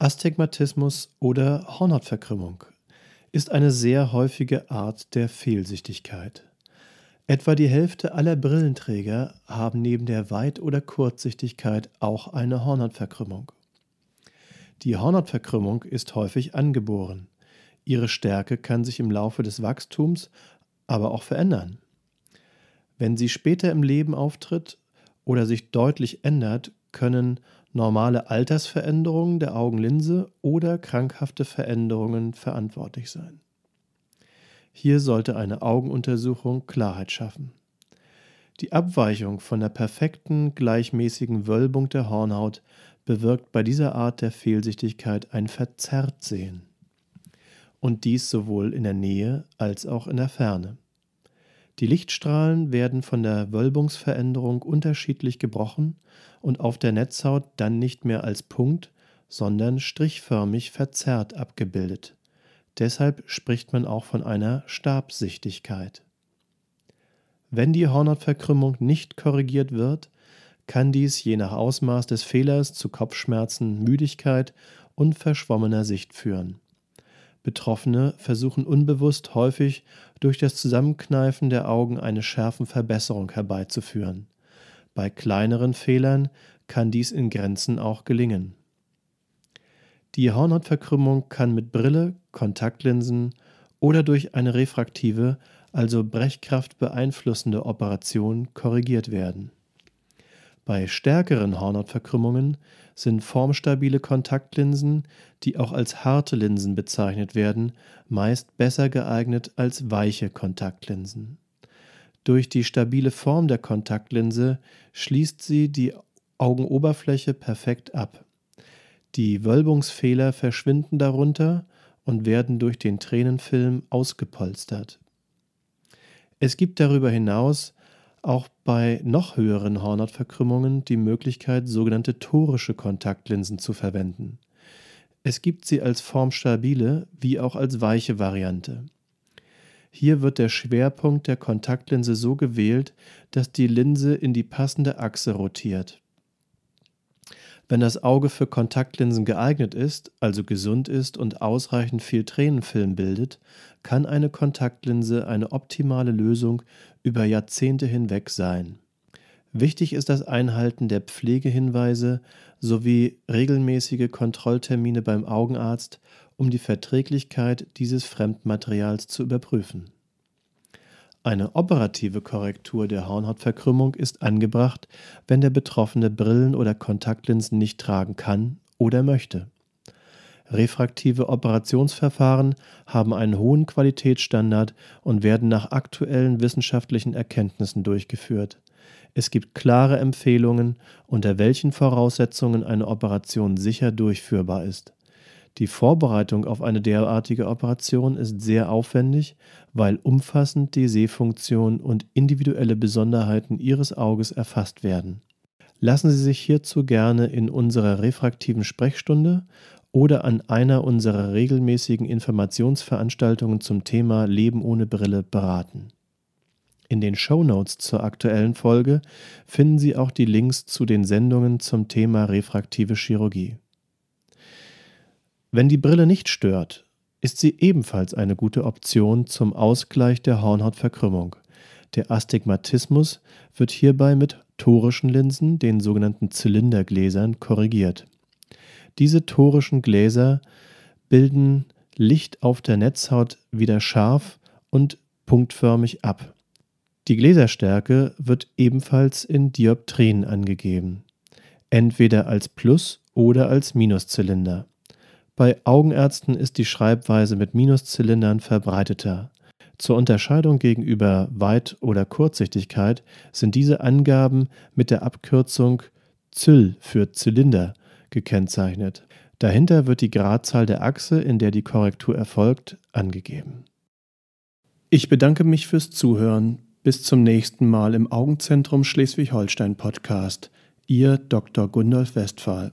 Astigmatismus oder Hornhautverkrümmung ist eine sehr häufige Art der Fehlsichtigkeit. Etwa die Hälfte aller Brillenträger haben neben der Weit- oder Kurzsichtigkeit auch eine Hornhautverkrümmung. Die Hornhautverkrümmung ist häufig angeboren. Ihre Stärke kann sich im Laufe des Wachstums aber auch verändern. Wenn sie später im Leben auftritt oder sich deutlich ändert, können normale Altersveränderungen der Augenlinse oder krankhafte Veränderungen verantwortlich sein. Hier sollte eine Augenuntersuchung Klarheit schaffen. Die Abweichung von der perfekten, gleichmäßigen Wölbung der Hornhaut bewirkt bei dieser Art der Fehlsichtigkeit ein Verzerrtsehen. Und dies sowohl in der Nähe als auch in der Ferne. Die Lichtstrahlen werden von der Wölbungsveränderung unterschiedlich gebrochen und auf der Netzhaut dann nicht mehr als Punkt, sondern strichförmig verzerrt abgebildet. Deshalb spricht man auch von einer Stabsichtigkeit. Wenn die Hornhautverkrümmung nicht korrigiert wird, kann dies je nach Ausmaß des Fehlers zu Kopfschmerzen, Müdigkeit und verschwommener Sicht führen. Betroffene versuchen unbewusst häufig durch das Zusammenkneifen der Augen eine Schärfenverbesserung herbeizuführen. Bei kleineren Fehlern kann dies in Grenzen auch gelingen. Die Hornhautverkrümmung kann mit Brille, Kontaktlinsen oder durch eine refraktive, also Brechkraft beeinflussende Operation korrigiert werden. Bei stärkeren Hornhautverkrümmungen sind formstabile Kontaktlinsen, die auch als harte Linsen bezeichnet werden, meist besser geeignet als weiche Kontaktlinsen. Durch die stabile Form der Kontaktlinse schließt sie die Augenoberfläche perfekt ab. Die Wölbungsfehler verschwinden darunter und werden durch den Tränenfilm ausgepolstert. Es gibt darüber hinaus auch bei noch höheren Hornhautverkrümmungen die Möglichkeit, sogenannte torische Kontaktlinsen zu verwenden. Es gibt sie als formstabile wie auch als weiche Variante. Hier wird der Schwerpunkt der Kontaktlinse so gewählt, dass die Linse in die passende Achse rotiert. Wenn das Auge für Kontaktlinsen geeignet ist, also gesund ist und ausreichend viel Tränenfilm bildet, kann eine Kontaktlinse eine optimale Lösung über Jahrzehnte hinweg sein. Wichtig ist das Einhalten der Pflegehinweise sowie regelmäßige Kontrolltermine beim Augenarzt, um die Verträglichkeit dieses Fremdmaterials zu überprüfen. Eine operative Korrektur der Hornhautverkrümmung ist angebracht, wenn der Betroffene Brillen oder Kontaktlinsen nicht tragen kann oder möchte. Refraktive Operationsverfahren haben einen hohen Qualitätsstandard und werden nach aktuellen wissenschaftlichen Erkenntnissen durchgeführt. Es gibt klare Empfehlungen, unter welchen Voraussetzungen eine Operation sicher durchführbar ist. Die Vorbereitung auf eine derartige Operation ist sehr aufwendig, weil umfassend die Sehfunktion und individuelle Besonderheiten Ihres Auges erfasst werden. Lassen Sie sich hierzu gerne in unserer refraktiven Sprechstunde oder an einer unserer regelmäßigen Informationsveranstaltungen zum Thema Leben ohne Brille beraten. In den Show Notes zur aktuellen Folge finden Sie auch die Links zu den Sendungen zum Thema refraktive Chirurgie. Wenn die Brille nicht stört, ist sie ebenfalls eine gute Option zum Ausgleich der Hornhautverkrümmung. Der Astigmatismus wird hierbei mit torischen Linsen, den sogenannten Zylindergläsern, korrigiert. Diese torischen Gläser bilden Licht auf der Netzhaut wieder scharf und punktförmig ab. Die Gläserstärke wird ebenfalls in Dioptrien angegeben, entweder als Plus- oder als Minuszylinder. Bei Augenärzten ist die Schreibweise mit Minuszylindern verbreiteter. Zur Unterscheidung gegenüber Weit- oder Kurzsichtigkeit sind diese Angaben mit der Abkürzung Zyl für Zylinder gekennzeichnet. Dahinter wird die Gradzahl der Achse, in der die Korrektur erfolgt, angegeben. Ich bedanke mich fürs Zuhören. Bis zum nächsten Mal im Augenzentrum Schleswig-Holstein Podcast. Ihr Dr. Gundolf Westphal.